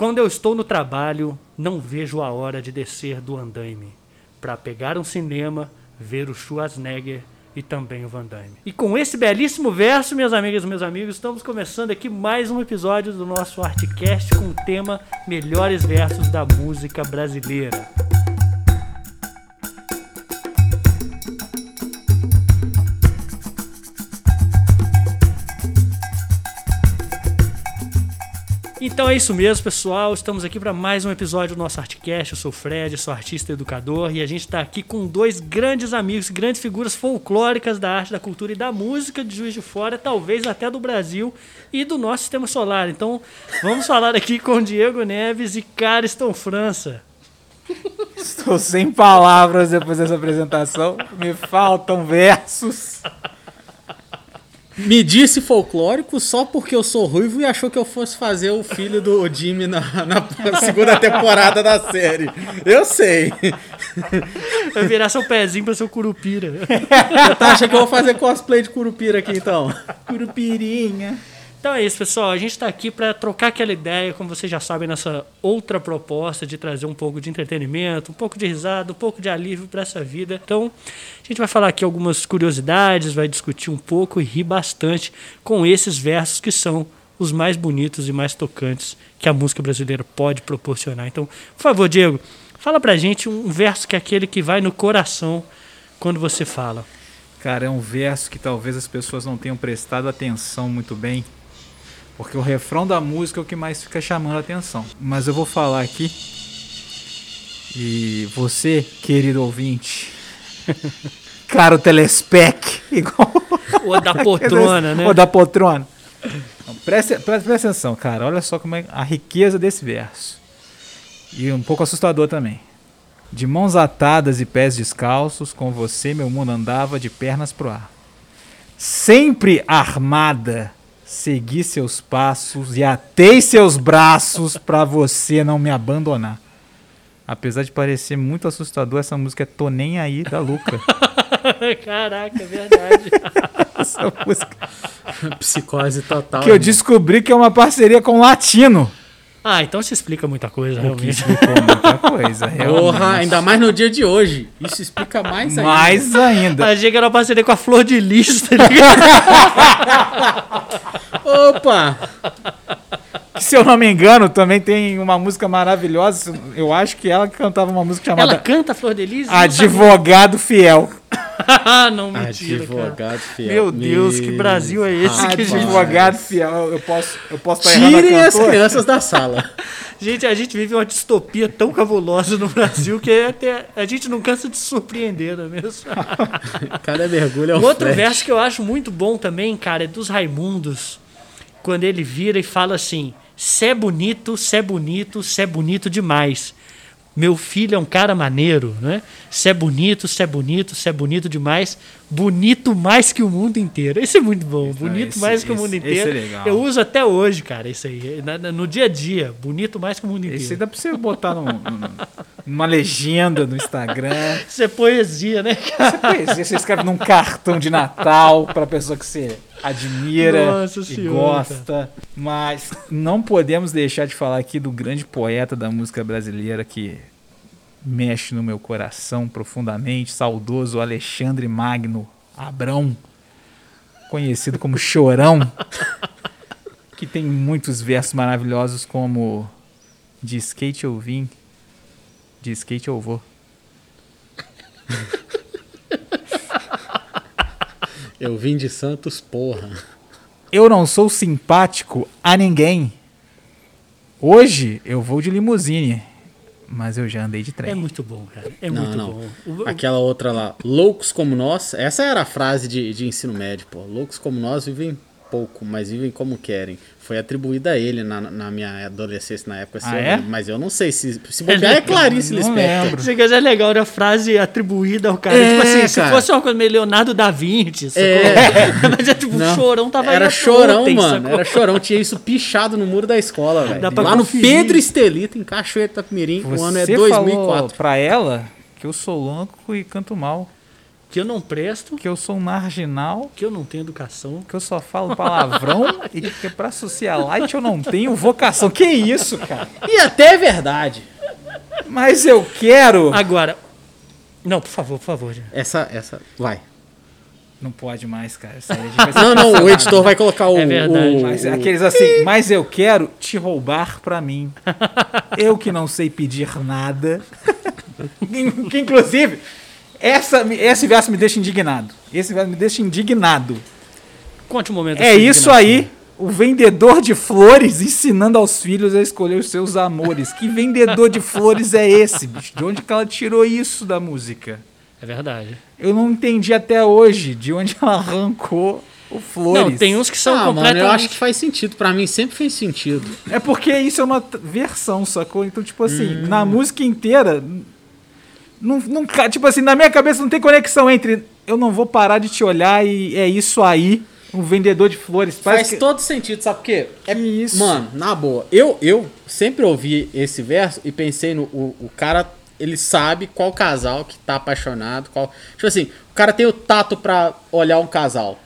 Quando eu estou no trabalho, não vejo a hora de descer do andaime para pegar um cinema, ver o Schwarzenegger e também o Van Damme. E com esse belíssimo verso, minhas amigas e meus amigos, estamos começando aqui mais um episódio do nosso Artcast com o tema Melhores Versos da Música Brasileira. Então é isso mesmo, pessoal. Estamos aqui para mais um episódio do nosso Artcast. Eu sou o Fred, sou artista e educador, e a gente está aqui com dois grandes amigos, grandes figuras folclóricas da arte, da cultura e da música de Juiz de Fora, talvez até do Brasil e do nosso sistema solar. Então vamos falar aqui com Diego Neves e Cariston França. Estou sem palavras depois dessa apresentação. Me faltam versos me disse folclórico só porque eu sou ruivo e achou que eu fosse fazer o filho do Jimmy na, na segunda temporada da série. Eu sei. Vai virar seu pezinho pra ser o Curupira. Você tá achando que eu vou fazer cosplay de Curupira aqui então? Curupirinha. Então é isso, pessoal. A gente está aqui para trocar aquela ideia, como vocês já sabem, nessa outra proposta de trazer um pouco de entretenimento, um pouco de risada, um pouco de alívio para essa vida. Então, a gente vai falar aqui algumas curiosidades, vai discutir um pouco e rir bastante com esses versos que são os mais bonitos e mais tocantes que a música brasileira pode proporcionar. Então, por favor, Diego, fala pra gente um verso que é aquele que vai no coração quando você fala. Cara, é um verso que talvez as pessoas não tenham prestado atenção muito bem porque o refrão da música é o que mais fica chamando a atenção. Mas eu vou falar aqui. E você, querido ouvinte, caro telespec, igual. O da poltrona, né? O da poltrona. Então, presta, presta, presta atenção, cara. Olha só como é a riqueza desse verso. E um pouco assustador também. De mãos atadas e pés descalços, com você meu mundo andava de pernas pro ar. Sempre armada segui seus passos e atei seus braços para você não me abandonar. Apesar de parecer muito assustador, essa música é Tô Nem Aí da Luca. Caraca, é verdade. essa música. Psicose total. Que eu descobri que é uma parceria com o Latino. Ah, então se explica muita coisa, realmente. explicou muita coisa, realmente. Porra, ainda mais no dia de hoje. Isso explica mais ainda. Mais ainda. Achei que era uma parceria com a Flor de Lis, tá ligado? Opa! Que, se eu não me engano, também tem uma música maravilhosa. Eu acho que ela cantava uma música chamada... Ela canta Flor de Lis? Advogado Fiel. não, mentira, Advogado cara. fiel. Meu Deus, que Brasil é esse que a gente... Advogado Fiel. Eu posso, eu posso estar Tirem as crianças da sala. Gente, a gente vive uma distopia tão cabulosa no Brasil que até a gente não cansa de se surpreender, não é mesmo? Cada mergulho é um Um outro flash. verso que eu acho muito bom também, cara, é dos Raimundos. Quando ele vira e fala assim: Cê é bonito, cê é bonito, cê é bonito demais. Meu filho é um cara maneiro, né? Cê é bonito, cê é bonito, cê é bonito demais. Bonito mais que o mundo inteiro. Esse é muito bom. Bonito esse- mais que o esse- mundo esse é inteiro. legal. Eu uso até hoje, cara, isso aí. No dia a dia. Bonito mais que o mundo Esse aí inteiro. dá pra você botar num- num- numa legenda no Instagram. Isso é poesia, né, cara? Você, poesia, você escreve num cartão de Natal pra pessoa que você admira Nossa e Senhora, gosta. Mas não podemos deixar de falar aqui do grande poeta da música brasileira que mexe no meu coração profundamente, saudoso Alexandre Magno Abrão, conhecido como Chorão, que tem muitos versos maravilhosos como de skate eu vim, de skate eu vou. Eu vim de Santos, porra. Eu não sou simpático a ninguém. Hoje eu vou de limusine, mas eu já andei de É trem. muito bom, cara. É Não, muito não. bom. Aquela outra lá, loucos como nós. Essa era a frase de, de ensino médio, pô. Loucos como nós vivem pouco, mas vivem como querem. Foi atribuída a ele na, na minha adolescência na época, Ah, é? mas eu não sei se. Se bobear é Clarice Não Lispector. Você quer é legal, era a frase atribuída ao cara. É, tipo assim, se cara. fosse uma coisa meio Leonardo da Vinci, sacou? É. Mas é tipo, Não. chorão tava Era chorão, ontem, mano. sacou? Era chorão. Tinha isso pichado no muro da escola, velho. Lá no conferir. Pedro Estelita, em Cachoeira Itapemirim, o ano é Você 2004. falou pra ela que eu sou louco e canto mal. Que eu não presto, que eu sou um marginal, que eu não tenho educação. que eu só falo palavrão e que pra socialite eu não tenho vocação. Que isso, cara? E até é verdade. Mas eu quero. Agora. Não, por favor, por favor. Essa, essa, vai. Não pode mais, cara. Não, não, o editor vai colocar o... É verdade. o- Mas o- aqueles assim, mas eu quero te roubar pra mim. Eu que não sei pedir nada. que inclusive, essa, esse verso me deixa indignado. Esse verso me deixa indignado. Conte um momento. É isso aí, o vendedor de flores ensinando aos filhos a escolher os seus amores. Que vendedor de flores é esse, bicho? De onde que ela tirou isso da música? É verdade. Eu não entendi até hoje de onde ela arrancou o flores. Não, tem uns que são Ah, mano, completamente. eu acho que faz sentido. Pra mim sempre fez sentido. É porque isso é uma versão, sacou? Então, tipo assim, Hum. na música inteira. Não, não, tipo assim, na minha cabeça não tem conexão entre eu não vou parar de te olhar e é isso aí, um vendedor de flores. Faz que- todo sentido, sabe por quê? É, isso? Mano, na boa, eu, eu sempre ouvi esse verso e pensei no. O, o cara, ele sabe qual casal que tá apaixonado. Qual, tipo assim, o cara tem o tato pra olhar um casal.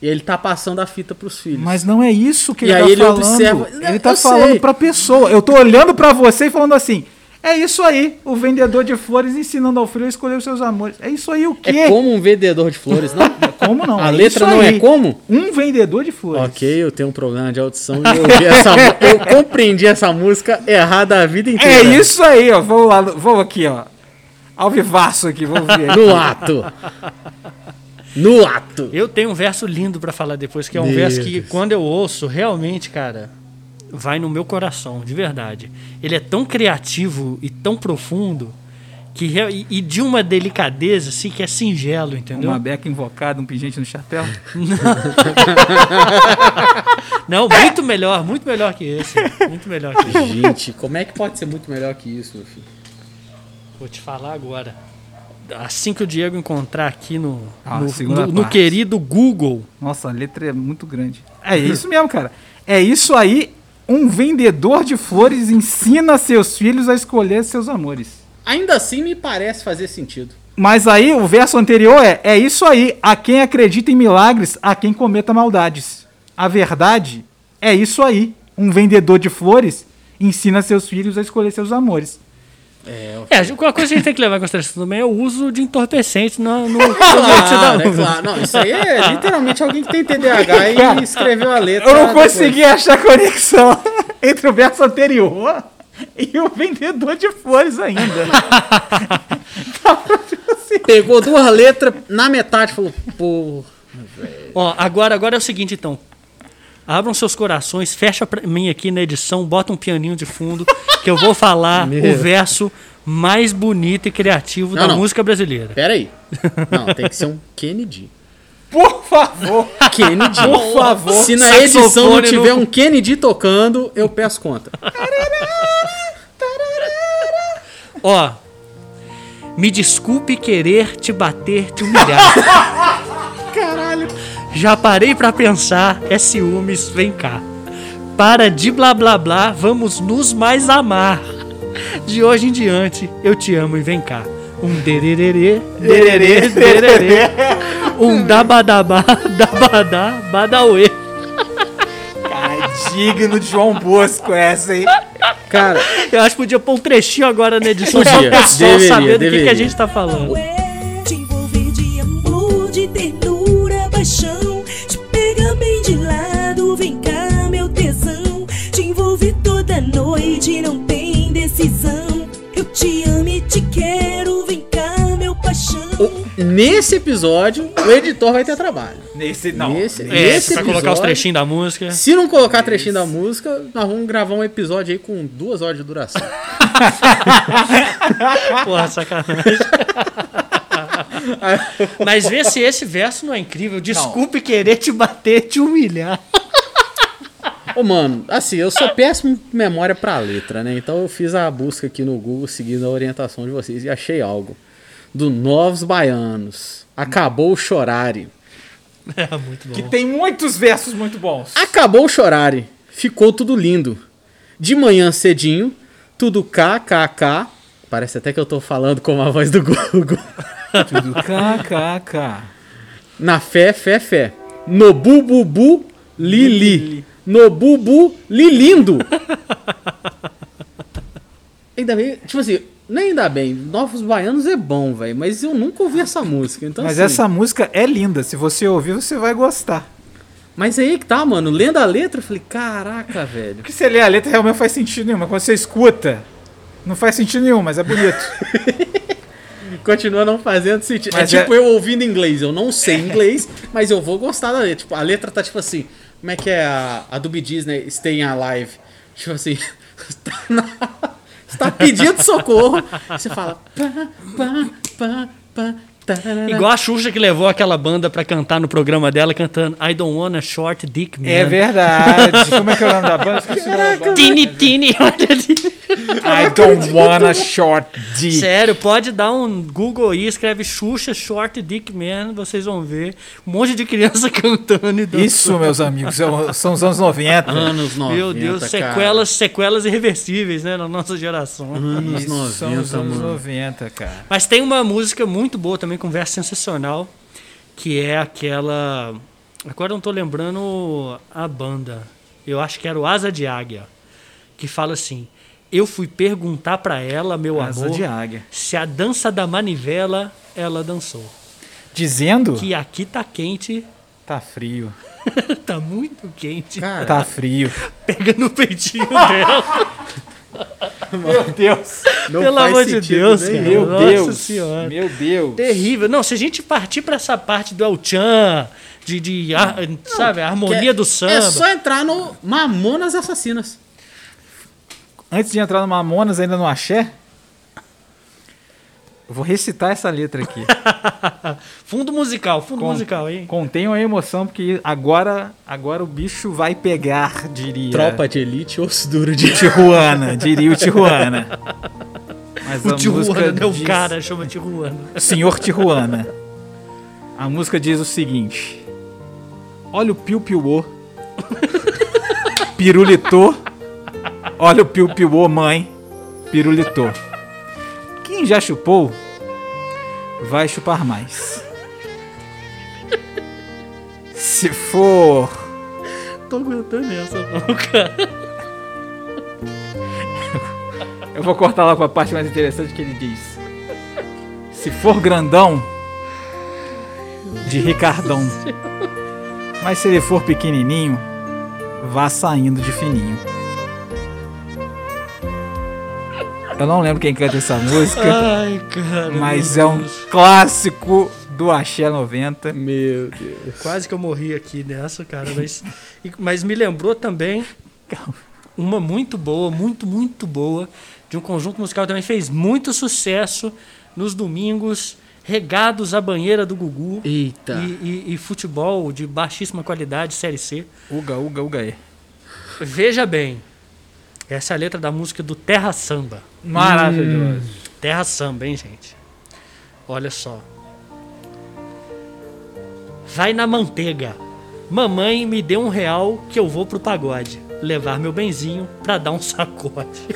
E ele tá passando a fita pros filhos. Mas não é isso que E ele aí tá ele falando. observa- Ele tá eu falando sei. pra pessoa. Eu tô olhando pra você e falando assim. É isso aí, o vendedor de flores ensinando ao filho a escolher os seus amores. É isso aí o quê? é como um vendedor de flores, não? Como não? A É letra não aí. é como? Um vendedor de flores. Ok, eu tenho um problema de audição e eu, ouvi essa, eu compreendi essa música errada a vida É inteira. isso aí, ó. Vamos lá, vamos aqui, ó. Ao vivaço aqui, vamos ver. No ato. No ato. Eu tenho um verso lindo pra falar depois, que é um Meu verso que, Deus. quando eu ouço, realmente, cara, vai no meu coração, de verdade. Ele é tão criativo e tão profundo que e, e de uma delicadeza, assim, que é singelo, entendeu? Uma beca invocada, um pingente no chapéu. Não, muito melhor, muito melhor que esse. Muito melhor que esse. Gente, como é que pode ser muito melhor que isso, meu filho? Vou te falar agora. Assim que o Diego encontrar aqui no, Ah, no, no- no querido Google, Nossa, a letra é muito grande. É isso mesmo, cara. É isso aí. Um vendedor de flores ensina seus filhos a escolher seus amores. Ainda assim me parece fazer sentido. Mas aí o verso anterior é: é isso aí. A quem acredita em milagres, a quem cometa maldades. A verdade é isso aí. Um vendedor de flores ensina seus filhos a escolher seus amores. É, É, uma coisa que a gente tem que levar em consideração também é o uso de entorpecentes no, no claro, é claro. Não, isso aí é literalmente alguém que tem TDAH e escreveu a letra. Eu não depois. consegui achar conexão entre o verso anterior e o vendedor de flores ainda. Tipo assim, Pegou duas letras na metade e falou, pô. Ó, agora, agora é o seguinte, então. Abram seus corações, fecha pra mim aqui na edição, bota um pianinho de fundo, que eu vou falar Meu. o verso mais bonito e criativo Não, da não. música brasileira. Pera aí. Não, tem que ser um Kennedy. Por favor, Kennedy. por favor. Se na edição não tiver no- um Kennedy tocando, eu peço conta. Ó, me desculpe querer te bater, te humilhar. Já parei pra pensar, é ciúmes, vem cá. Para de blá blá blá, vamos nos mais amar. De hoje em diante, eu te amo e vem cá. Um dererê, dererê, dererê. Um dabadabá, dabadá, badauê. Cara, é digno de João Bosco essa, hein? Cara, Eu acho que podia pôr um trechinho agora na edição só Podia, pro pessoal deveria, saber do que, que a gente tá falando. Não tem decisão. Eu te amo e te quero, vem cá, meu paixão. nesse episódio, o editor vai ter trabalho. Nesse, não. Nesse, É, nesse pra colocar os episódio, trechinhos da música. Se não colocar trechinho da música, nós vamos gravar um episódio aí com duas horas de duração. Porra, sacanagem. Mas vê se esse verso não é incrível. Desculpe querer te bater, te humilhar. Ô, mano, assim, eu sou péssimo de memória pra letra, né? Então eu fiz a busca aqui no Google seguindo a orientação de vocês e achei algo. Do Novos Baianos. Acabou o chorare. É muito bom. Que tem muitos versos muito bons. Acabou o chorare. Ficou tudo lindo. De manhã cedinho, tudo KKK. Parece até que eu tô falando com a voz do Google. Tudo kkk. Na fé, fé, fé. No bububu, lili. No bubu, lilindo. ainda bem, tipo assim, nem ainda bem, Novos Baianos é bom, velho, mas eu nunca ouvi essa música. Então, Mas assim, essa música é linda. Se você ouvir, você vai gostar. Mas aí que tá, mano, lendo a letra, eu falei, caraca, velho. Porque você lê a letra realmente não faz sentido nenhum. Mas quando você escuta, não faz sentido nenhum, mas é bonito. Continua não fazendo sentido. Mas é tipo é- eu ouvindo inglês, eu não sei inglês, mas eu vou gostar da letra. Tipo, a letra tá tipo assim, como é que é a, a do Gees, né? Staying Alive. Tipo assim, tá na- você tá pedindo socorro. Você fala. Pá, pá, pá, pá, tarará. Igual a Xuxa que levou aquela banda pra cantar no programa dela, cantando I Don't Want a Short Dick Man. É verdade. Como é que é o nome da banda? Banda. Tini, tini, olha ali. I don't wanna short D. Sério, pode dar um Google aí, escreve Xuxa Short Dick Man, vocês vão ver um monte de criança cantando e dançando. Isso, meus amigos, são, são os anos 90. Anos 90. Meu Deus, cara. sequelas, sequelas irreversíveis, né, na nossa geração. Anos Isso, 90, são os anos mano. 90, cara. Mas tem uma música muito boa também, com verso sensacional, que é aquela. Agora eu não tô lembrando a banda. Eu acho que era o Asa de Águia. Que fala assim: Eu fui perguntar pra ela, meu Asa amor, de águia. se a dança da manivela ela dançou. Dizendo, Que aqui tá quente, tá frio. tá muito quente. Cara, Tá frio. Pega no peitinho dela. Meu Deus. não Pelo faz amor de Deus, cara. Meu Nossa Deus. Senhora. Meu Deus. Terrível. Não, se a gente partir pra essa parte do El Chan, de, de ar- sabe, a harmonia Que é- do samba. É só entrar no Mamonas Assassinas. Antes de entrar no Mamonas, ainda no Axé, eu vou recitar essa letra aqui. Fundo musical, fundo Com- musical, hein? Contenham a emoção, porque agora, agora o bicho vai pegar, diria. Tropa de Elite, osso duro de... Tijuana, diria o Tijuana. Mas O Tijuana, né? O diz- cara chama Tijuana. Senhor Tijuana. A música diz o seguinte: Olha o piu-piuô. Pirulitou. Olha o piu-piuô, mãe. Pirulitou. Quem já chupou, vai chupar mais. Se for. Tô aguentando essa, não, cara. Eu vou cortar lá com a parte mais interessante que ele diz. Se for grandão, de Ricardão. Mas se ele for pequenininho, vá saindo de fininho. Eu não lembro quem canta essa música, Ai, cara. mas é um clássico do Axé 90. Meu Deus. Quase que eu morri aqui nessa, cara. Mas, mas me lembrou também uma muito boa, muito, muito boa, de um conjunto musical que também fez muito sucesso nos domingos, regados à banheira do Gugu. Eita. E, e- e futebol de baixíssima qualidade, Série C. Uga, uga, uga é. Veja bem, essa é a letra da música do Terra Samba. Maravilhoso. Terra Samba, hein, gente? Olha só. Vai na manteiga. Mamãe me deu um real que eu vou pro pagode. Levar meu benzinho pra dar um sacode.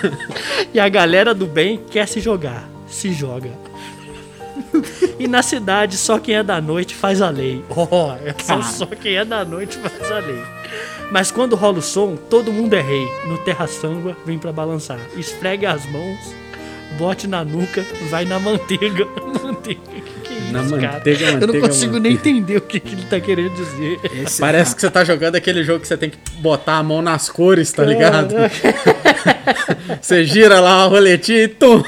e a galera do bem quer se jogar. Se joga. E na cidade, só quem é da noite faz a lei. Oh, essa só quem é da noite faz a lei. Mas quando rola o som, todo mundo é rei. No Terra Samba, vem pra balançar. Esfregue as mãos, bote na nuca, vai na manteiga. Manteiga, que é isso, Na cara? manteiga, Eu não manteiga, consigo nem entender o que, que ele tá querendo dizer. Esse Parece que você tá jogando aquele jogo que você tem que botar a mão nas cores, tá ligado? você gira lá a roletinha e tum.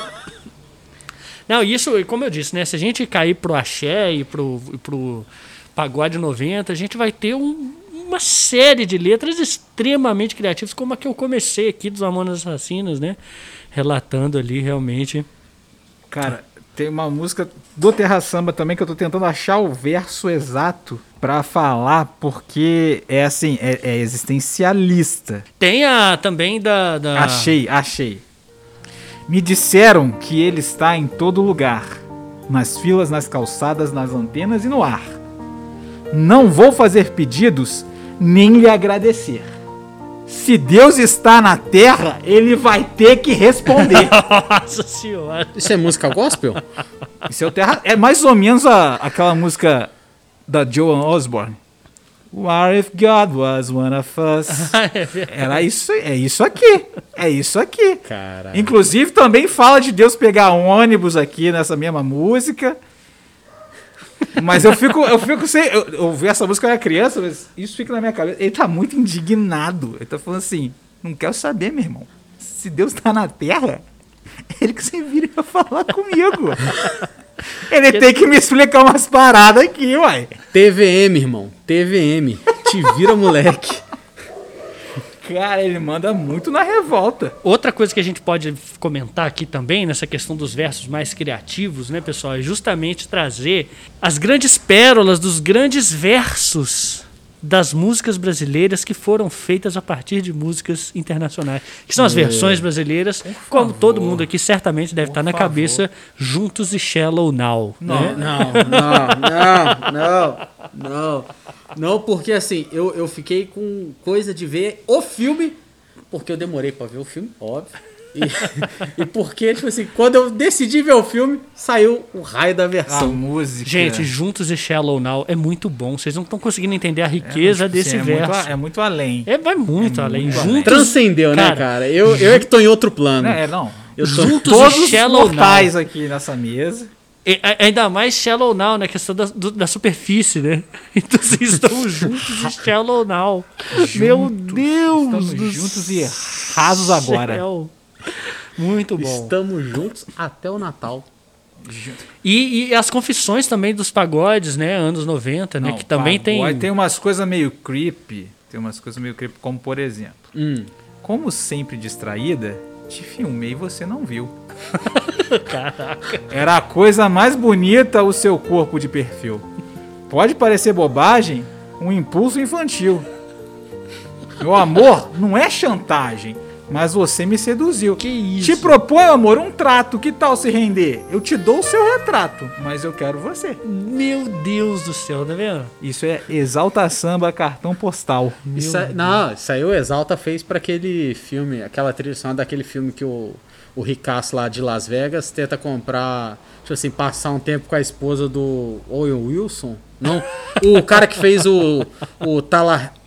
Não, isso, como eu disse, né? Se a gente cair pro axé e pro, pro pagode 90, a gente vai ter um- uma série de letras extremamente criativas, como a que eu comecei aqui dos Mamonas Assassinas, né? Relatando ali realmente. Cara, tem uma música do Terra Samba também que eu tô tentando achar o verso exato pra falar, porque é assim, é, é existencialista. Tem a também da. da Achei, achei. Me disseram que ele está em todo lugar. Nas filas, nas calçadas, nas antenas e no ar. Não vou fazer pedidos nem lhe agradecer. Se Deus está na terra, ele vai ter que responder. Nossa senhora. Isso é música gospel? Isso é, o terra, é mais ou menos a- aquela música da Joan Osborne. What if God was one of us? Era isso, é isso aqui. É isso aqui. Cara. Inclusive também fala de Deus pegar um ônibus aqui nessa mesma música. Mas eu fico, eu fico sem. Eu, eu ouvi essa música quando era criança, mas isso fica na minha cabeça. Ele tá muito indignado. Ele tá falando assim: não quero saber, meu irmão. Se Deus tá na terra, ele que você vira pra falar comigo. Ele tem que me explicar umas paradas aqui, uai. TVM, irmão. TVM. Te vira, moleque. Cara, ele manda muito na revolta. Outra coisa que a gente pode comentar aqui também, nessa questão dos versos mais criativos, né, pessoal, é justamente trazer as grandes pérolas dos grandes versos das músicas brasileiras que foram feitas a partir de músicas internacionais, que são as versões brasileiras, como todo mundo aqui certamente deve estar na favor. cabeça, Juntos e Shallow Now. né? Não, não, não, não, não. Não, porque assim, eu, eu fiquei com coisa de ver o filme, porque eu demorei pra ver o filme, óbvio. E, e porque, tipo assim, quando eu decidi ver o filme, saiu o raio da A versão. música. Gente, Juntos e Shallow Now é muito bom. Vocês não estão conseguindo entender a riqueza tipo desse assim, é verso. Muito, a- é muito além. É, vai muito É além. muito Juntos, além. Transcendeu, né, Cara, cara? Eu, eu é que tô em outro plano. É, não. Eu tô... Juntos Todos e Shallow mortais aqui nessa mesa. E, a- ainda mais Shallow Now, né? Questão da, do- da superfície, né? Então vocês estão juntos e Shallow Now. Meu Deus! Estamos do juntos e rasos agora. céu. Muito bom. Estamos juntos até o Natal. E, e as confissões também dos pagodes, né? Anos 90, né? Não, que também tem. Tem umas coisas meio creepy. Tem umas coisas meio creepy, como por exemplo. Hum. Como sempre distraída, te filmei e você não viu. Caraca. Era a coisa mais bonita o seu corpo de perfil. Pode parecer bobagem, um impulso infantil. Meu amor, não é chantagem, mas você me seduziu. Que isso? Te proponho, amor, um trato. Que tal se render? Eu te dou o seu retrato, mas eu quero você. Meu Deus do céu, tá vendo? Isso é Exalta Samba Cartão Postal. Isso aí- não, isso aí o Exalta fez pra aquele filme, aquela trilha sonora daquele filme que o, o Ricasso lá de Las Vegas tenta comprar, tipo assim, passar um tempo com a esposa do Owen Wilson. Não, o cara que fez o, o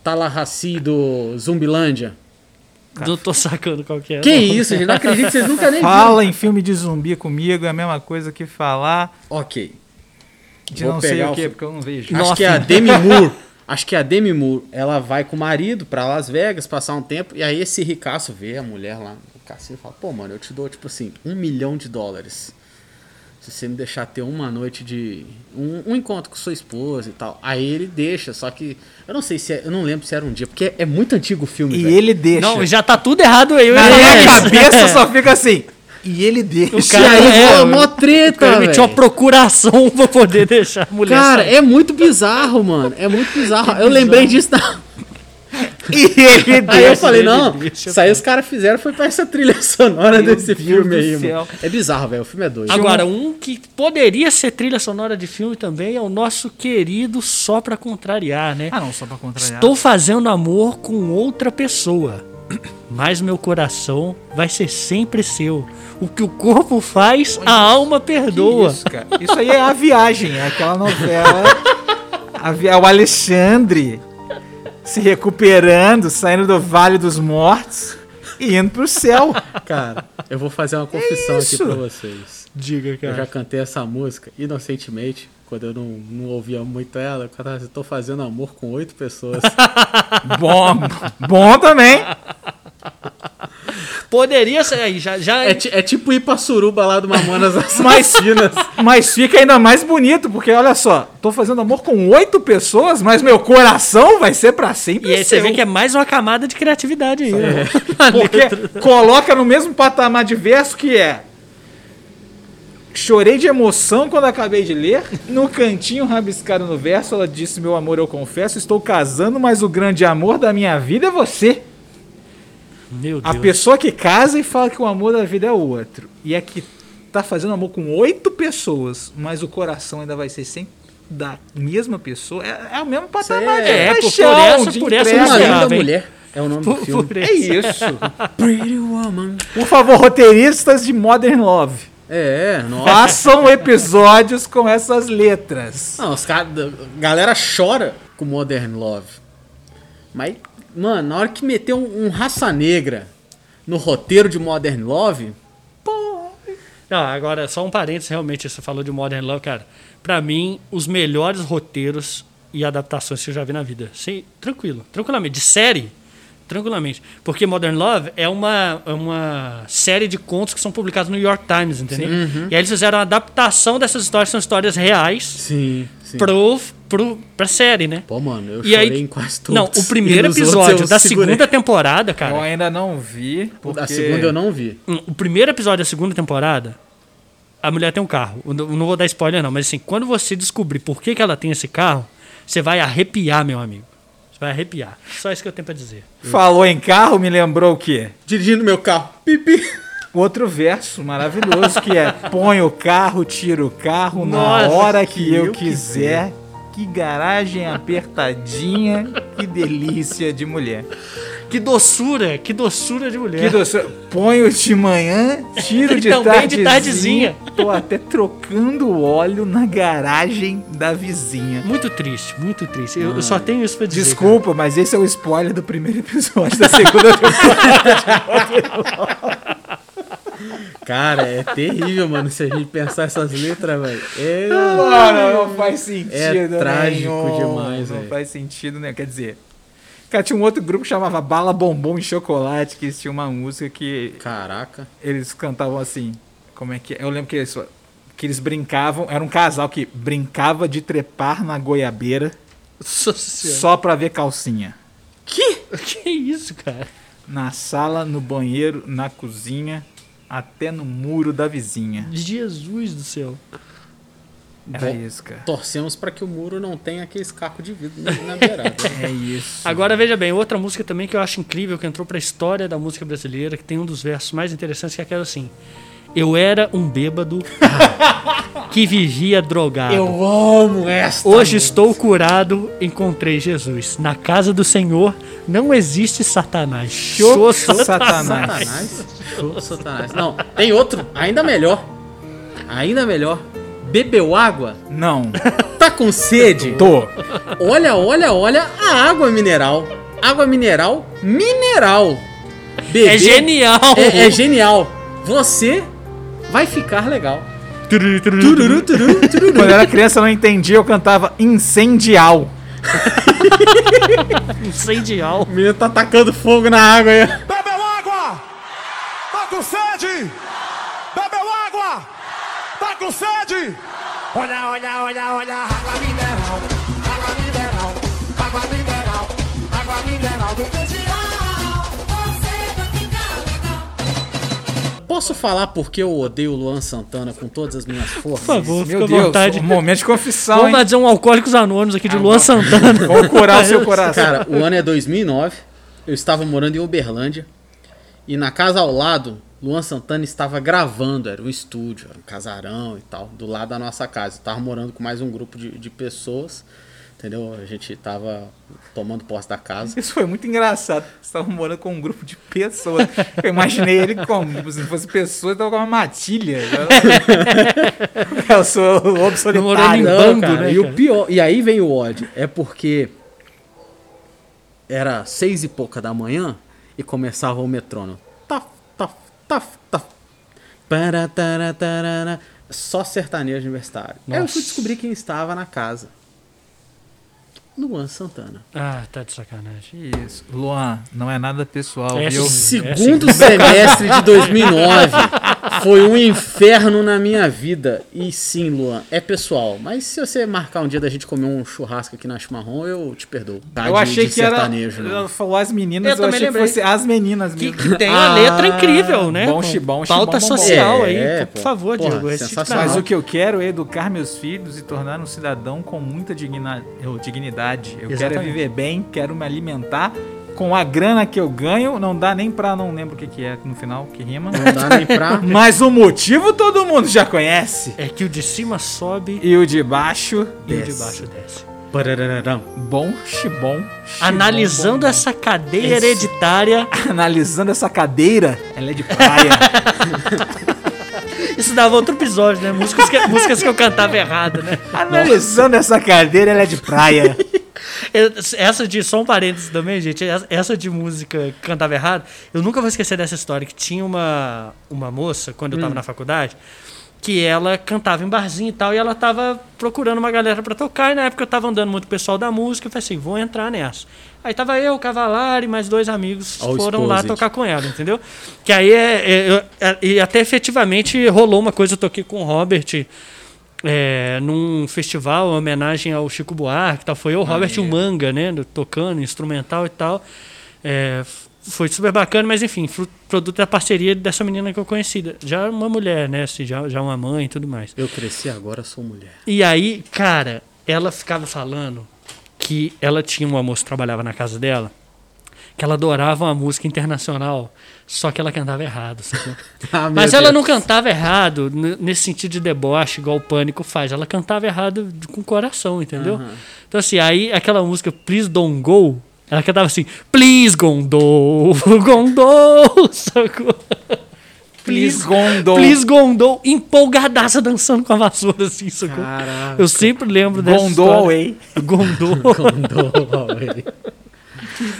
Tallahassee do Zumbilândia. Não tô sacando qual que é. Que não. isso, gente? Não acredito que vocês nunca nem viram. Fala em filme de zumbi comigo, é a mesma coisa que falar Ok. de Vou não sei pegar o o que, porque eu não vejo. Acho Nossa. que é a Demi Moore. Acho que é a Demi Moore. Ela vai com o marido pra Las Vegas passar um tempo. E aí esse ricaço vê a mulher lá no cassino e fala: Pô, mano, eu te dou, tipo assim, um milhão de dólares. Se você me deixar ter uma noite de. Um, um encontro com sua esposa e tal. Aí ele deixa, só que. Eu não sei se é, Eu não lembro se era um dia, porque é muito antigo o filme. E velho. ele deixa. Não, já tá tudo errado aí. Na minha cabeça só fica assim. E ele deixa. O cara- aí é, o- mó O treta, cara metiu uma procuração pra poder deixar a mulher Cara, sair. é muito bizarro, mano. É muito bizarro. Eu lembrei disso na, E ele deixa. Aí eu falei, não, deixa, isso aí os caras fizeram foi pra essa trilha sonora Meu desse Deus filme aí, céu. mano. É bizarro, velho. O filme é doido. Agora, um que poderia ser trilha sonora de filme também é o nosso querido Só Pra Contrariar, né? Ah, não, só pra contrariar. Estou fazendo amor com outra pessoa, mas meu coração vai ser sempre seu. O que o corpo faz, a alma perdoa. Isso, cara. Isso aí é a viagem, é aquela novela. A vi- é o Alexandre se recuperando, saindo do Vale dos Mortos e indo pro céu. Cara, eu vou fazer uma confissão aqui isso? pra vocês. Diga, Eu já cara. cantei essa música inocentemente, quando eu não, não ouvia muito ela. Eu tô fazendo amor com oito pessoas. Bom, bom também. Poderia ser aí, já, já é, ti- é tipo ir pra suruba lá do Mamonas Mas- Assassinas. Mas fica ainda mais bonito, porque olha só, tô fazendo amor com oito pessoas, mas meu coração vai ser pra sempre E aí você vê que é mais uma camada de criatividade aí. né? Porque coloca no mesmo patamar de verso que é. Chorei de emoção quando acabei de ler. No cantinho rabiscado no verso, ela disse: Meu amor, eu confesso, estou casando, mas o grande amor da minha vida é você. Meu A Deus. pessoa que casa e fala que o amor da vida é o outro. E é que tá fazendo amor com oito pessoas, mas o coração ainda vai ser sempre da mesma pessoa. É, é o mesmo patamar de é, por- por paixão, essa- de por essa Essa linda mulher. É o nome do Por, filme. por É isso. Pretty Woman. Por favor, roteiristas de Modern Love. É, nossa. Façam episódios com essas letras. Não, os caras. A galera chora com Modern Love. Mas, mano, na hora que meteu um, um raça negra no roteiro de Modern Love. Não, agora, só um parênteses, realmente, você falou de Modern Love, cara. Pra mim, os melhores roteiros e adaptações que eu já vi na vida. Sim, tranquilo, tranquilamente. De série, tranquilamente. Porque Modern Love é uma, é uma série de contos que são publicados no New York Times, entendeu? E aí eles fizeram uma adaptação dessas histórias, são histórias reais, Sim, sim. pro, pro, pra série, né? Pô, mano, eu E chorei aí, em quase todos. não, o primeiro episódio eu da segurei. segunda temporada, Eu cara. ainda não vi. Porque... A segunda eu não vi. Hum, O primeiro episódio da segunda temporada, a mulher tem um carro. Eu não eu vou dar spoiler, não, mas assim, quando você descobrir por que, que ela tem esse carro, você vai arrepiar, meu amigo. Você vai arrepiar. Só isso que eu tenho pra dizer. Falou em carro, me lembrou o quê? Dirigindo meu carro. Pipi. Outro verso maravilhoso que é: põe o carro, tira o carro Nossa, na hora que, que eu eu quiser. Que garagem apertadinha, que delícia de mulher. Que doçura, que doçura de mulher. Que doçura. Ponho de manhã, tiro de também tardezinha. de tardezinha. Tô até trocando óleo na garagem da vizinha. Muito triste, muito triste. Eu, eu só tenho isso pra dizer. Desculpa, mas esse é o spoiler do primeiro episódio da segunda temporada. Cara, é terrível, mano, se a gente pensar essas letras, velho. É... Mano, não faz sentido É trágico nenhum. demais, Não velho. faz sentido, né? Quer dizer, cara, tinha um outro grupo que chamava Bala Bombom e Chocolate, que eles tinham uma música que Caraca. eles cantavam assim. Como é que é? Eu lembro que eles, que eles brincavam, era um casal que brincava de trepar na goiabeira só pra ver calcinha. Que? Que isso, cara? Na sala, no banheiro, na cozinha, até no muro da vizinha. Jesus do céu. Era Bom, isso, cara. Torcemos pra que o muro não tenha aquele caco de vidro na, na beirada. É isso. Agora veja bem, outra música também que eu acho incrível, que entrou pra história da música brasileira, que tem um dos versos mais interessantes, que é aquela assim. Eu era um bêbado que vivia drogado. Eu amo essa. Hoje estou curado, encontrei Jesus. Na casa do Senhor não existe Satanás. Show Satanás. Satanás. Show, Satanás. Não, tem outro, ainda melhor. Ainda melhor. Bebeu água? Não. Tá com sede? Tô. Olha, olha, olha a água mineral. Água mineral, mineral. Beber É genial! É, é genial. Você vai ficar legal. Tururu, tururu, tururu. Quando eu era criança eu não entendia, eu cantava incendial. Incendial. O menino tá tacando fogo na água aí. Bebeu água! Tá com sede! Bebeu água! Tá com sede! Olha, olha, olha, olha, água mineral, água mineral, água mineral, água mineral do Posso falar porque eu odeio o Luan Santana com todas as minhas forças? Por favor, fica Meu à Deus, vontade. um momento de confissão, Vamos fazer um Alcoólicos Anônimos aqui de Luan Santana. Vamos curar o seu coração. Cara, o ano é 2009. Eu estava morando em Uberlândia. E na casa ao lado, Luan Santana estava gravando. Era um estúdio, era um casarão e tal, do lado da nossa casa. Eu estava morando com mais um grupo de, de pessoas. Entendeu? A gente tava tomando posse da casa. Isso foi muito engraçado. Você tava morando com um grupo de pessoas. Eu imaginei ele como se fosse pessoa, ele tava com uma matilha. Eu sou o lobo solitário. Não, bando, cara, né, E o cara? pior, e aí vem o ódio. É porque era seis e pouca da manhã e começava o metrônomo. Taf, taf, taf, taf. Para, tara, tarara. Só sertanejo universitário. Aí eu fui descobrir quem estava na casa. Luan Santana. Ah, tá de sacanagem. Isso. Luan, não é nada pessoal, É viu? Segundo semestre de 2009 foi um inferno na minha vida. E sim, Luan, é pessoal. Mas se você marcar um dia da gente comer um churrasco aqui na Chimarrão, eu te perdoo. Tá Eu de- achei de que era. Ela falou as meninas, Eu eu, também achei lembrei. que fosse as meninas Que, mesmo. que tem uma Ah, letra incrível, né? bom Com chibom, Pauta social É, aí. pô. Por favor, Porra, Diego. Mas o que eu quero é educar meus filhos e tornar um cidadão com muita digna- dignidade. Eu quero é Exatamente. viver bem, quero me alimentar. Com a grana que eu ganho, não dá nem pra. Não lembro o que, que é no final, que rima. Não dá nem pra. Mas o motivo todo mundo já conhece. É que o de cima sobe E o de baixo. e o de desce. baixo desce. Bom, xibom. Analisando bom, essa cadeia hereditária, bom. Analisando essa cadeira, ela é de praia. isso dava outro episódio, né? Músicas que, músicas que eu cantava errado, né? Analisando essa cadeira, ela é de praia. Essa de, só um parênteses também, gente, essa- essa de música que cantava errado, eu nunca vou esquecer dessa história, que tinha uma, uma moça, quando eu tava na faculdade, que ela cantava em barzinho e tal, e ela tava procurando uma galera pra tocar, e na época eu tava andando muito com o pessoal da música, eu falei assim, vou entrar nessa. Aí tava eu, o Cavalar e mais dois amigos All foram lá exposed. tocar com ela, entendeu? Que aí é, é- é- e até efetivamente rolou uma coisa, eu toquei com o Robert é, num festival, em homenagem ao Chico Buarque tal. Foi eu, o Robert o Manga, né? do- Tocando, instrumental e tal. É, foi super bacana, mas enfim, produto da parceria dessa menina que eu conheci. Já uma mulher, né? Assim, já, já uma mãe e tudo mais. Eu cresci agora, sou mulher. E aí, cara, ela ficava falando que ela tinha uma moça que trabalhava na casa dela, que ela adorava uma música internacional, só que ela cantava errado. sacou? Ah, Mas ela Deus. não cantava errado nesse sentido de deboche, igual o Pânico faz. Ela cantava errado com o coração, entendeu? Então, assim, aí aquela música Please Don't Go, ela cantava assim, Please Gondou, Gondou, sacou? Please Gondou. Please Gondou, empolgadaça dançando com a vassoura, assim, sacou? Caraca. Eu sempre lembro dessa Gondou história. away. Condou, velho.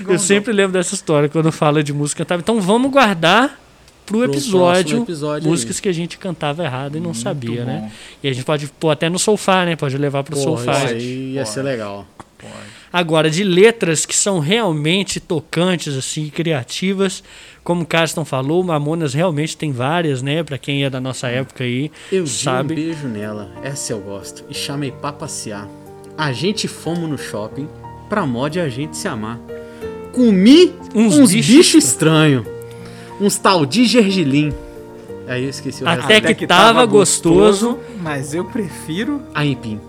Eu sempre lembro dessa história quando fala de música cantada. Então vamos guardar pro episódio, episódio músicas que a gente cantava errado e não sabia, né? bom. E a gente pode pôr até no sofá, né? Pode levar pro Porra, sofá. isso aí ia ser legal. Agora, de letras que são realmente tocantes, assim, criativas, como o Carsten falou, Mamonas realmente tem várias, né? Pra quem é da nossa época aí, Eu dei um sabe. beijo nela, essa eu gosto, e chamei pra passear. A gente fomos no shopping, pra mod a gente se amar. Comi Uns uns, bichos bichos estranhos, uns tal de gergelim. Aí eu esqueci o. Até que tava gostoso. Mas eu prefiro Aipim.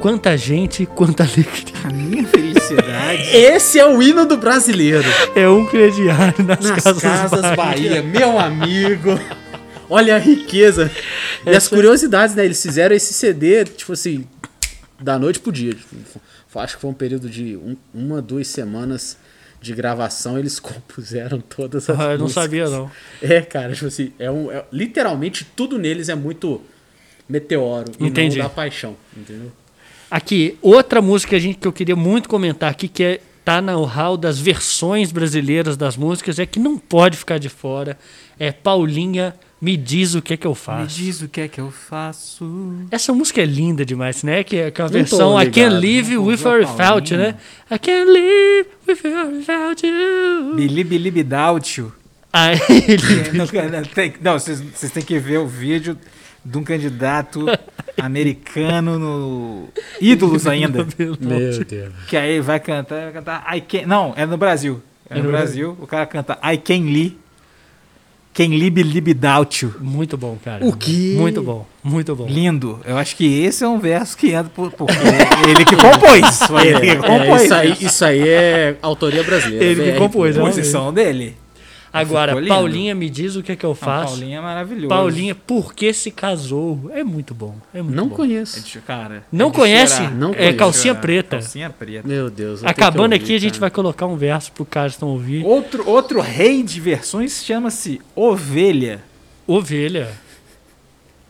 Quanta gente, quanta alegria. a minha felicidade. Esse é o hino do brasileiro. É um crediário nas, Nas casas, casas, Bahia. Bahia, meu amigo. Olha a riqueza. E as curiosidades, né? Eles fizeram esse CD, tipo assim, da noite pro dia. Acho que foi um período de um- uma, duas semanas de gravação. Eles compuseram todas as Ah, eu não músicas. sabia, não. É, cara, tipo assim, é um, é- literalmente tudo neles é muito meteoro e Entendi. não da paixão, entendeu? Aqui, outra música gente, que eu queria muito comentar aqui, que é, tá no hall das versões brasileiras das músicas, é que não pode ficar de fora. É Paulinha, me diz o que é que eu Me faço. diz o que é que eu faço. Essa música é linda demais, né? Que é com a tô versão I Can't. Live Não With or Without You, né? I Can't Live With or Without You. Billy Billy Bidautio. Aí ele Não, não, Não, vocês têm que ver o vídeo de um candidato americano no Ídolos ainda. Meu Deus. Que aí vai cantar, vai cantar I can... Não, é no Brasil. É no Brasil. O cara canta I can li. Can li Billy Bidautio. Muito bom, cara. O quê? Muito bom, muito bom. Lindo. Eu acho que esse é um verso que entra por, porque ele que compôs. Ele que É, compôs. isso, aí, isso aí é autoria brasileira. Ele que BR, compôs, pô. né? Composição dele. Agora. Paulinha, me diz o que é que eu Não, faço. Paulinha é maravilhoso. Paulinha, por que se casou? É muito bom. É muito Não bom. É conheço. de- cara, Não é conhece? chorar. Não é conheço. calcinha Chorar. preta. Calcinha preta. Meu Deus. Acabando que ouvir, aqui, a gente cara. vai colocar um verso pro Carson ouvir. Outro, outro rei de versões chama-se Ovelha, Ovelha.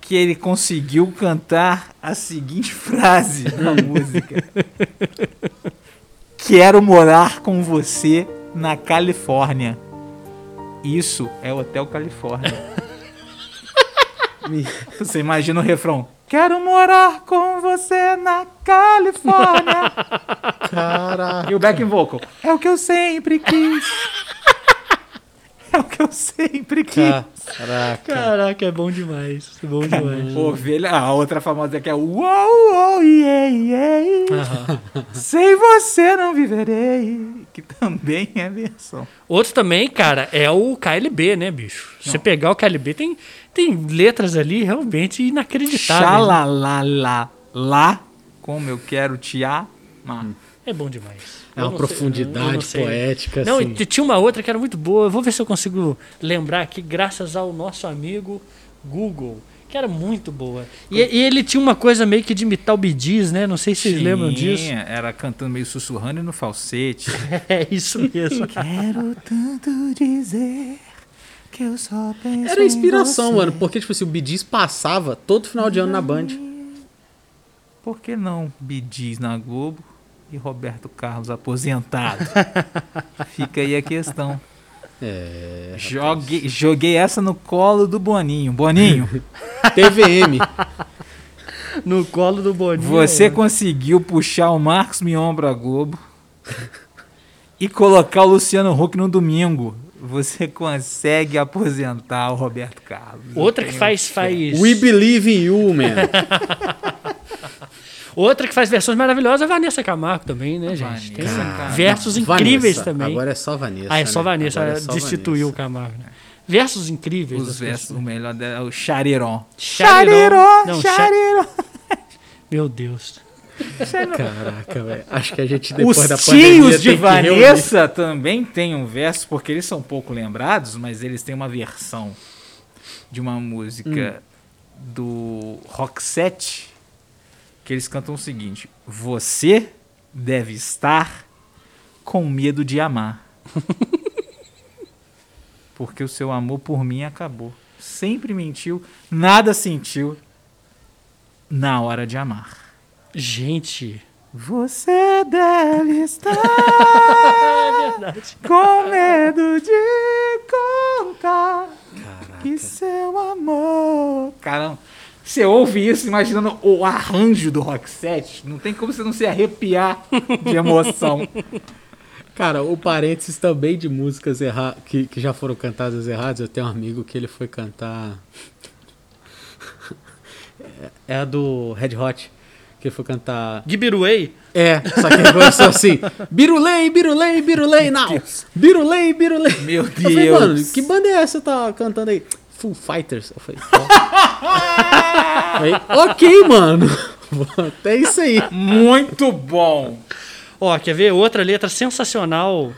que ele conseguiu cantar a seguinte frase na música: Quero morar com você na Califórnia. Isso é Hotel Califórnia. Você imagina o refrão: Quero morar com você na Califórnia. Caraca. E o backing vocal: É o que eu sempre quis. É o que eu sempre quis. Caraca. Caraca, é bom demais. É bom demais. Ovelha, a outra famosa que é Uou, uou, yeah, yeah. Aham. Sem você não viverei. Que também é versão. Outro também, cara, é o KLB, né, bicho? Você pegar o KLB, tem, tem letras ali realmente inacreditáveis. né? Xalalala, lá, como eu quero te amar. É bom demais. É Eu uma profundidade sei. poética, Não, assim. e tinha uma outra que era muito boa. Eu vou ver se eu consigo lembrar aqui, graças ao nosso amigo Google, que era muito boa. E, e ele tinha uma coisa meio que de imitar o Gees, né? Não sei se vocês lembram disso. Era cantando meio sussurrando e no falsete. É isso mesmo. Quero tanto dizer que eu só penso Era inspiração, mano, porque, tipo assim, o Gees passava todo final de ano na Band. Por que não Bidis na Globo e Roberto Carlos aposentado? Fica aí a questão. É. Joguei, joguei essa no colo do Boninho. Boninho, TVM. No colo do Boninho. você conseguiu puxar o Marcos Mion pra Globo e colocar o Luciano Huck no domingo. Você consegue aposentar o Roberto Carlos. Outra que faz, faz. We Believe in You, man. Outra que faz versões maravilhosas é a Vanessa Camargo também, né, gente? Vanessa Tem Camargo. versos incríveis Vanessa. também. Agora é só Vanessa. ah, é só né? Vanessa, Agora é só destituiu o Vanessa. Camargo. né? Versos incríveis. Os versos, o melhor dela é o Chariron. Chariron. Não, Chariron. Meu Deus. Caraca, velho. Acho que a gente depois Os da pandemia tios de tem que reunir. Vanessa também têm um verso, porque eles são pouco lembrados, mas eles têm uma versão de uma música do Roxette, que eles cantam o seguinte: Você deve estar com medo de amar. porque o seu amor por mim acabou. Sempre mentiu, nada sentiu na hora de amar. Gente. Você deve estar É com medo de contar que seu amor. Caramba, você ouve isso imaginando o arranjo do Rock 7, não tem como você não se arrepiar de emoção. Cara, o parênteses também de músicas erra que, que já foram cantadas erradas. Eu tenho um amigo que ele foi cantar. É a do Red Hot. Que ele foi cantar. Gibiruei. É, só que ele começou assim: Birulei, Birulei, Birulei, now! Birulei, Birulei. Meu Eu falei, Deus. mano, que banda é essa que tá cantando aí? Full Fighters. Eu falei. Aí, ok, mano. Até isso aí. Muito bom. Ó, quer ver? Outra letra sensacional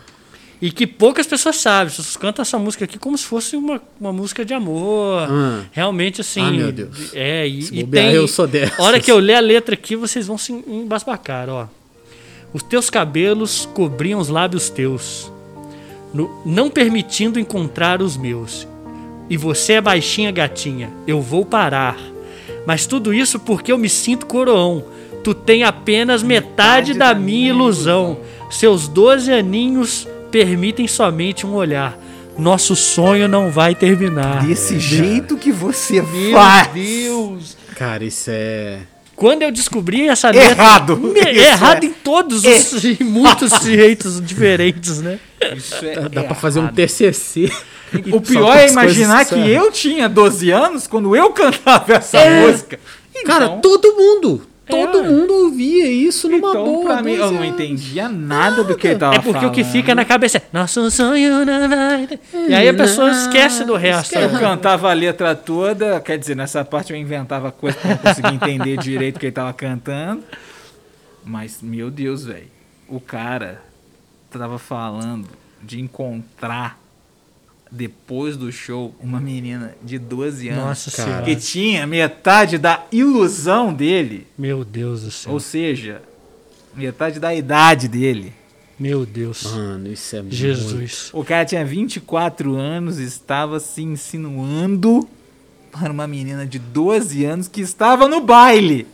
e que poucas pessoas sabem. As pessoas cantam essa música aqui como se fosse uma, uma música de amor. Hum. Realmente, assim. Ah, meu Deus. É, e, Se e bobear, tem. eu sou dessas. A hora que eu ler a letra aqui, vocês vão se embasbacar, ó. Os teus cabelos cobriam os lábios teus, no- não permitindo encontrar os meus. E você é baixinha gatinha, eu vou parar. Mas tudo isso porque eu me sinto coroão. Tu tem apenas metade, da, minha ilusão. Seus doze aninhos permitem somente um olhar. Nosso sonho não vai terminar. Desse jeito que você Meu faz. Deus! Cara, isso é. Quando eu descobri essa letra. Errado. Me- Isso errado é- em todos os. em muitos jeitos diferentes, né? Isso é Dá pra fazer um errado. O pior é imaginar que eu tinha 12 anos quando eu cantava essa É. música. Cara, Então- todo mundo. Todo É. mundo ouvia isso numa Então, boa. pra mim, eu 12 não entendia nada do que ele tava É porque o que falando. fica na cabeça é. Nosso sonho não vai. ter-" E aí a pessoa esquece do resto. Eu né? cantava a letra toda, quer dizer, nessa parte eu inventava coisa pra não conseguir entender direito o que ele tava cantando. Mas, meu Deus, velho, o cara tava falando de encontrar depois do show uma menina de 12 anos Nossa Cara. que tinha metade da ilusão dele, Meu Deus do céu. ou seja, metade da idade dele. Meu Deus. Mano, isso é muito- Jesus. O cara tinha 24 anos e estava se insinuando para uma menina de 12 anos que estava no baile.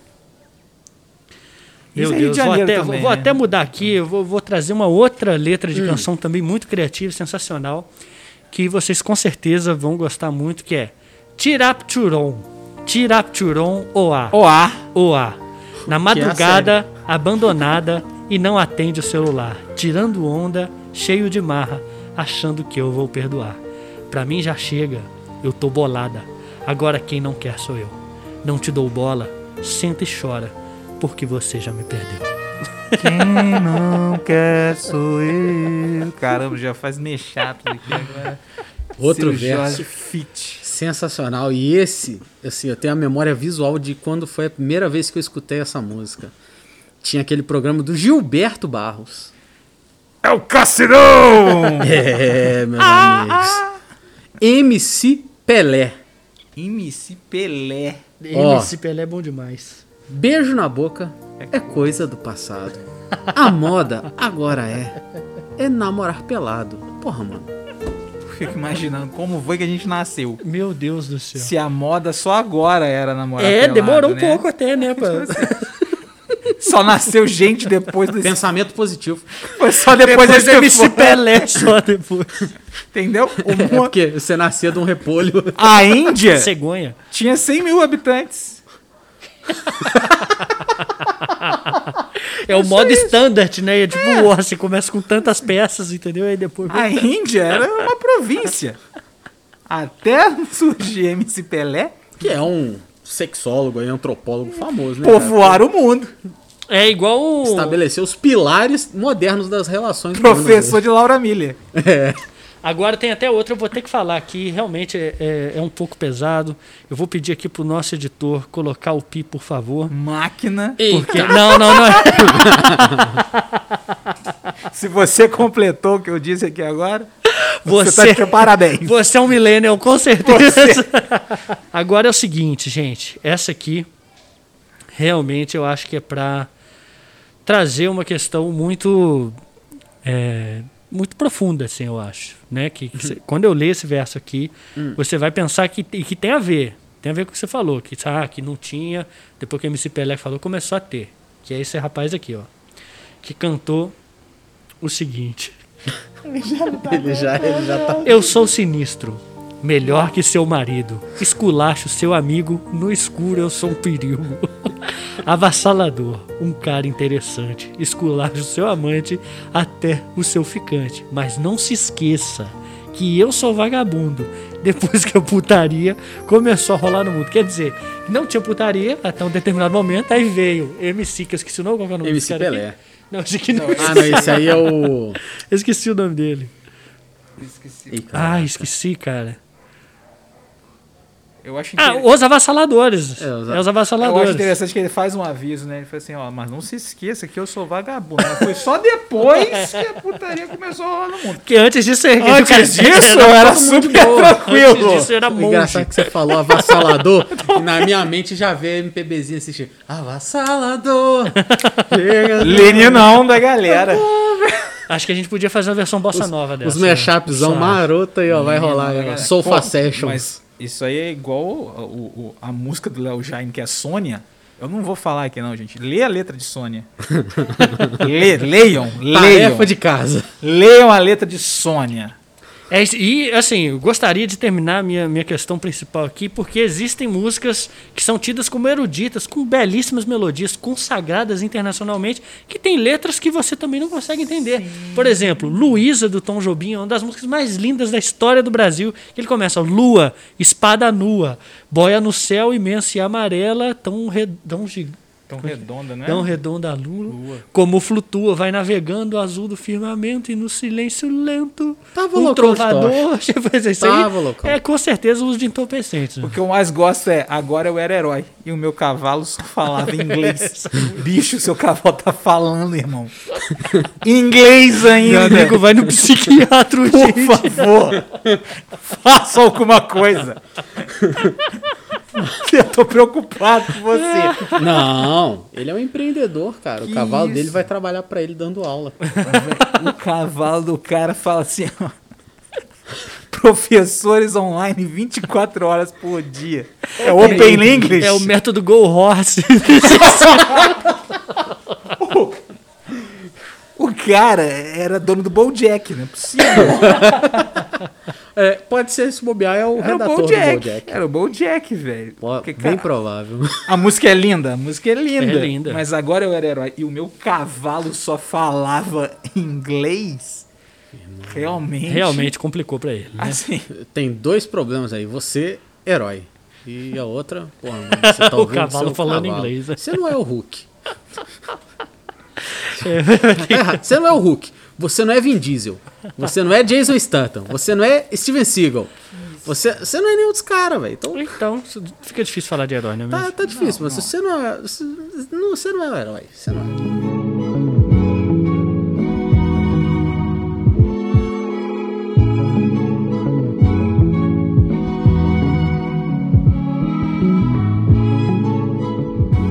Meu é Deus, de vou, até, também, vou né? Hum. até mudar aqui, eu vou, vou trazer uma outra letra de canção também muito criativa, sensacional, que vocês com certeza vão gostar muito, que é Tirapturon. Tirapturon Oá. Oá. Oá. Na é madrugada, abandonada e não atende o celular, tirando onda, cheio de marra, achando que eu vou perdoar. Pra mim já chega, eu tô bolada. Agora quem não quer sou eu. Não te dou bola, senta e chora, porque você já me perdeu. Quem não quer sou eu. Caramba, já faz mexato aqui agora. Outro Seu verso. Jorge Fit. Sensacional. E esse, assim, eu tenho a memória visual de quando foi a primeira vez que eu escutei essa música. Tinha aquele programa do Gilberto Barros. É o Cassinão! É, meus amigos. MC Pelé. MC Pelé. MC Pelé é bom demais. Beijo na boca é coisa do passado. A moda agora é. É namorar pelado. Porra, mano. Fico imaginando como foi que a gente nasceu. Meu Deus do céu. Se a moda só agora era namorar É, pelado, demorou um né? pouco até, né? Pra... Só nasceu gente depois do... Pensamento positivo. Foi só depois, Depois desse MC Pelé só depois. Entendeu? O É mu- porque você nascia de um repolho. A Índia Cegonha. tinha 100 mil habitantes. É o modo standard, né? É tipo War, você começa com tantas peças, entendeu? Aí depois. A Índia era uma província. Até surgir MC Pelé, Que é um sexólogo e antropólogo famoso, né? cara? povoaram o mundo. É igual o. Estabeleceu os pilares modernos das relações humanas. Professor de Laura Miller. Agora tem até outra, eu vou ter que falar aqui, realmente é, é- é um pouco pesado. Eu vou pedir aqui pro nosso editor colocar o pi, por favor. Máquina. Porque. Não, não, não. é- Se você completou o que eu disse aqui agora, você, Você, tá de parabéns. você é um millennial, com certeza. Agora é o seguinte, gente. Essa aqui, realmente, eu acho que é pra trazer uma questão muito. é, muito profunda, assim, eu acho. Né? Que, que cê- quando eu ler esse verso aqui, você vai pensar que, e que tem a ver. Tem a ver com o que você falou. Que, ah, que não tinha. Depois que o MC Pelé falou, começou a ter. Que é esse rapaz aqui, ó. Que cantou o seguinte. Ele já, ele já tá. Eu sou sinistro, melhor que seu marido. Esculacho seu amigo, no escuro eu sou um perigo. Avassalador, um cara interessante. Esculacho seu amante, até o seu ficante. Mas não se esqueça que eu sou vagabundo. Depois que a putaria começou a rolar no mundo. Quer dizer, não tinha putaria até um determinado momento, aí veio MC, que eu esqueci o nome, qual é o nome MC cara aqui? Pelé. Não, esse aqui não. Ah, não, esse aí é o. Eu esqueci o nome dele. Cara. Ah, esqueci, cara. Eu acho, Ah, os avassaladores. É, É, os- os eu acho avassaladores. interessante que ele faz um aviso, né? Ele fala assim, ó, mas não se esqueça que eu sou vagabundo. Mas foi só depois que a putaria começou a rolar no mundo. Porque antes disso, Antes disso, eu era super tranquilo. Antes disso, era O engraçado é monge. que você falou avassalador e na minha mente já veio MPBzinho assistir. Avassalador! Leninão da galera. Acho que a gente podia fazer uma versão bossa nova dessa. Os mashupzão Sabe? maroto aí, ó, vai rolar. aí, ó. Sofa Sessions. Mas isso aí é igual o- o- a música do Léo Jaime, que é Sônia. Eu não vou falar aqui não, gente. Lê a letra de Sônia. Lê, leiam, leiam. Tarefa de casa. Leiam a letra de Sônia. É e, assim, eu gostaria de terminar minha, minha questão principal aqui, porque existem músicas que são tidas como eruditas, com belíssimas melodias, consagradas internacionalmente, que tem letras que você também não consegue entender. Por exemplo, Luísa, do Tom Jobim, é uma das músicas mais lindas da história do Brasil, que ele começa, Lua, espada nua, boia no céu imensa e amarela, tão, re, tão gigante. Tão redonda, né? Tão redonda a lua, como flutua, vai navegando o azul do firmamento e no silêncio lento. Tava um trovador. Tipo, isso Tava loucão. é com certeza o uso de entorpecentes. O que eu mais gosto é, agora eu era herói. E o meu cavalo só falava inglês. Bicho, seu cavalo tá falando, irmão. Inglês Meu ainda. amigo vai no psiquiatra, Por gente. favor, faça alguma coisa. Eu tô preocupado com você. Não, ele é um empreendedor, cara. O Que cavalo isso? dele vai trabalhar pra ele dando aula. O cavalo do cara fala assim, ó. Professores online 24 horas por dia. É Open English. É o método Go Horse. O cara era dono do Bojack, não é possível. É, pode ser se bobear, é o Era o redator do Bojack. Bojack. Era o Bojack, velho. Pô, bem cara, provável. A música é linda, a música é linda. É linda. Mas agora eu era herói e o meu cavalo só falava inglês. Realmente. Realmente complicou pra ele. Né? Assim, Tem dois problemas aí. Você, herói. E a outra, mano, você tá O cavalo falando cavalo. inglês. Você não é o Hulk. Tá errado. Você não é o Hulk. Você não é Vin Diesel. Você não é Jason Statham. Você não é Steven Seagal. Você, você não é nenhum dos caras, velho. Então, então, fica difícil falar de herói, né? Tá, tá difícil, não, mas não. você não é. Você não, você não é um herói. Você não é.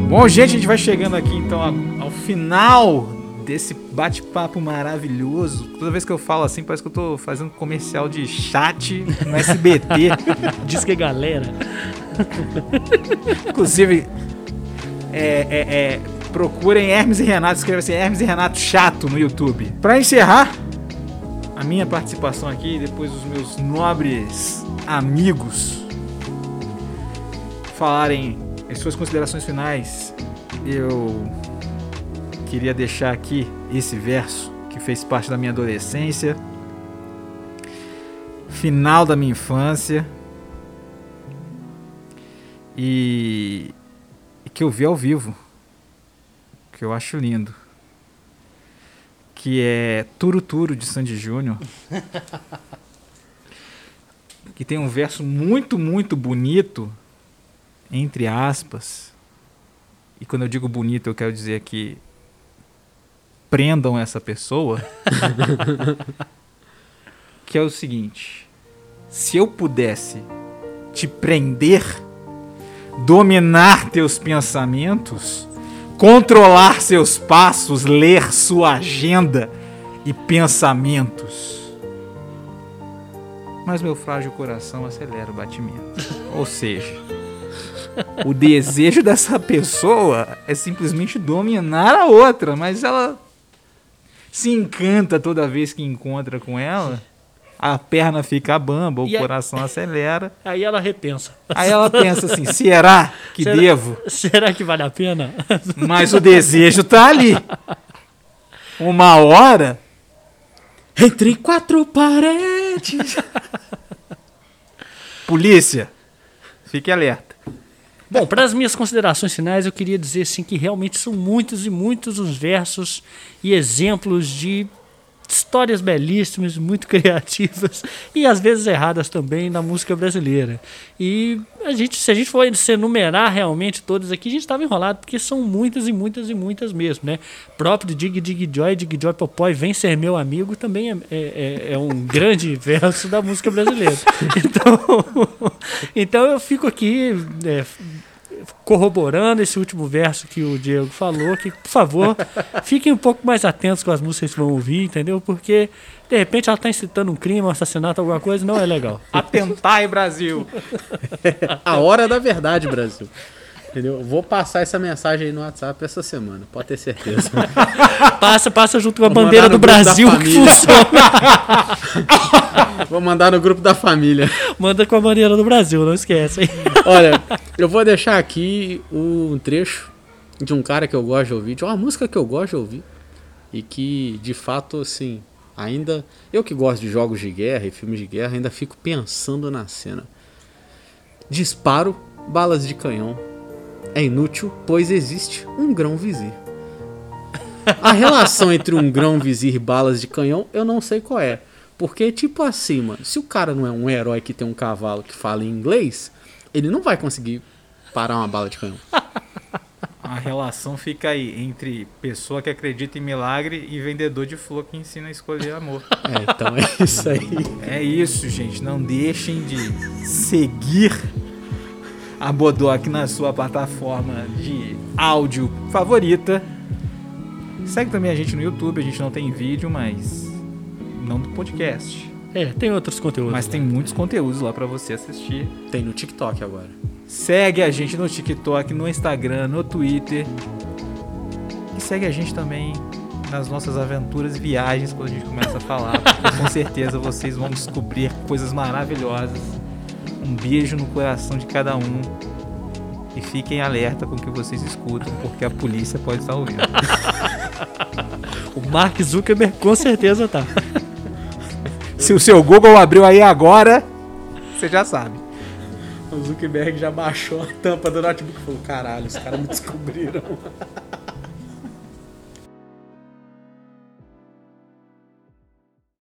Bom, gente, a gente vai chegando aqui então ao final desse bate-papo maravilhoso. Toda vez que eu falo assim, parece que eu tô fazendo comercial de chat no SBT. Diz que galera. Inclusive, é, é, é, procurem Hermes e Renato, escreva assim, Hermes e Renato chato no YouTube. Pra encerrar a minha participação aqui, depois dos meus nobres amigos falarem as suas considerações finais, eu queria deixar aqui esse verso que fez parte da minha adolescência, final da minha infância e, e que eu vi ao vivo, que eu acho lindo, que é Turo Turo de Sandy Júnior. que tem um verso muito, muito bonito, entre aspas. E quando eu digo bonito, eu quero dizer que prendam essa pessoa. que é o seguinte: se eu pudesse te prender, dominar teus pensamentos, controlar seus passos, ler sua agenda e pensamentos. Mas meu frágil coração acelera o batimento. Ou seja, o desejo dessa pessoa é simplesmente dominar a outra, mas ela se encanta toda vez que encontra com ela. A perna fica bamba, o E coração acelera. Aí ela repensa. Aí ela pensa assim: será que Será- devo? Será que vale a pena? Mas o desejo tá ali. Uma hora. Entre quatro paredes. Polícia, fique alerta. Bom, para as minhas considerações finais, eu queria dizer assim que realmente são muitos e muitos os versos e exemplos de histórias belíssimas, muito criativas e às vezes erradas também na música brasileira. E a gente, se a gente for se enumerar realmente todas aqui, a gente estava enrolado porque são muitas e muitas e muitas mesmo, né? Próprio Dig Dig Joy, Dig Joy Popoy, Vem Ser Meu Amigo também é, é, é- é um grande verso da música brasileira. Então, então eu fico aqui é, corroborando esse último verso que o Diego falou, que, por favor, fiquem um pouco mais atentos com as músicas que vão ouvir, entendeu? Porque, de repente, ela está incitando um crime, um assassinato, alguma coisa, não é legal. Atentai, Brasil. A hora da verdade, Brasil. Entendeu? Vou passar essa mensagem aí no WhatsApp essa semana, pode ter certeza. Passa, passa junto com a Vou bandeira do Brasil que funciona. Vou mandar no grupo da família. Manda com a bandeira do Brasil, não esquece, hein? Olha, eu vou deixar aqui um trecho de um cara que eu gosto de ouvir, de uma música que eu gosto de ouvir. E que, de fato, assim, ainda. Eu que gosto de jogos de guerra e filmes de guerra, ainda fico pensando na cena. Disparo, balas de canhão. É inútil, pois existe um grão vizir. A relação entre um grão vizir e balas de canhão, eu não sei qual é. Porque, tipo assim, mano, se o cara não é um herói que tem um cavalo que fala em inglês, ele não vai conseguir parar uma bala de canhão. A relação fica aí entre pessoa que acredita em milagre e vendedor de flor que ensina a escolher amor. É, então é isso aí. É isso, gente. Não deixem de seguir a Bodoc na sua plataforma de áudio favorita. Segue também a gente no YouTube. A gente não tem vídeo, mas não do podcast. É, tem outros conteúdos. Mas tem muitos conteúdos lá pra você assistir. Tem no TikTok agora. Segue a gente no TikTok, no Instagram, no Twitter. E segue a gente também nas nossas aventuras e viagens quando a gente começa a falar. Porque com certeza vocês vão descobrir coisas maravilhosas. Um beijo no coração de cada um. E fiquem alerta com o que vocês escutam, porque a polícia pode estar ouvindo. O Mark Zuckerberg com certeza tá. Se o seu Google abriu aí agora, você já sabe. O Zuckerberg já baixou a tampa do notebook e falou: caralho, os caras me descobriram.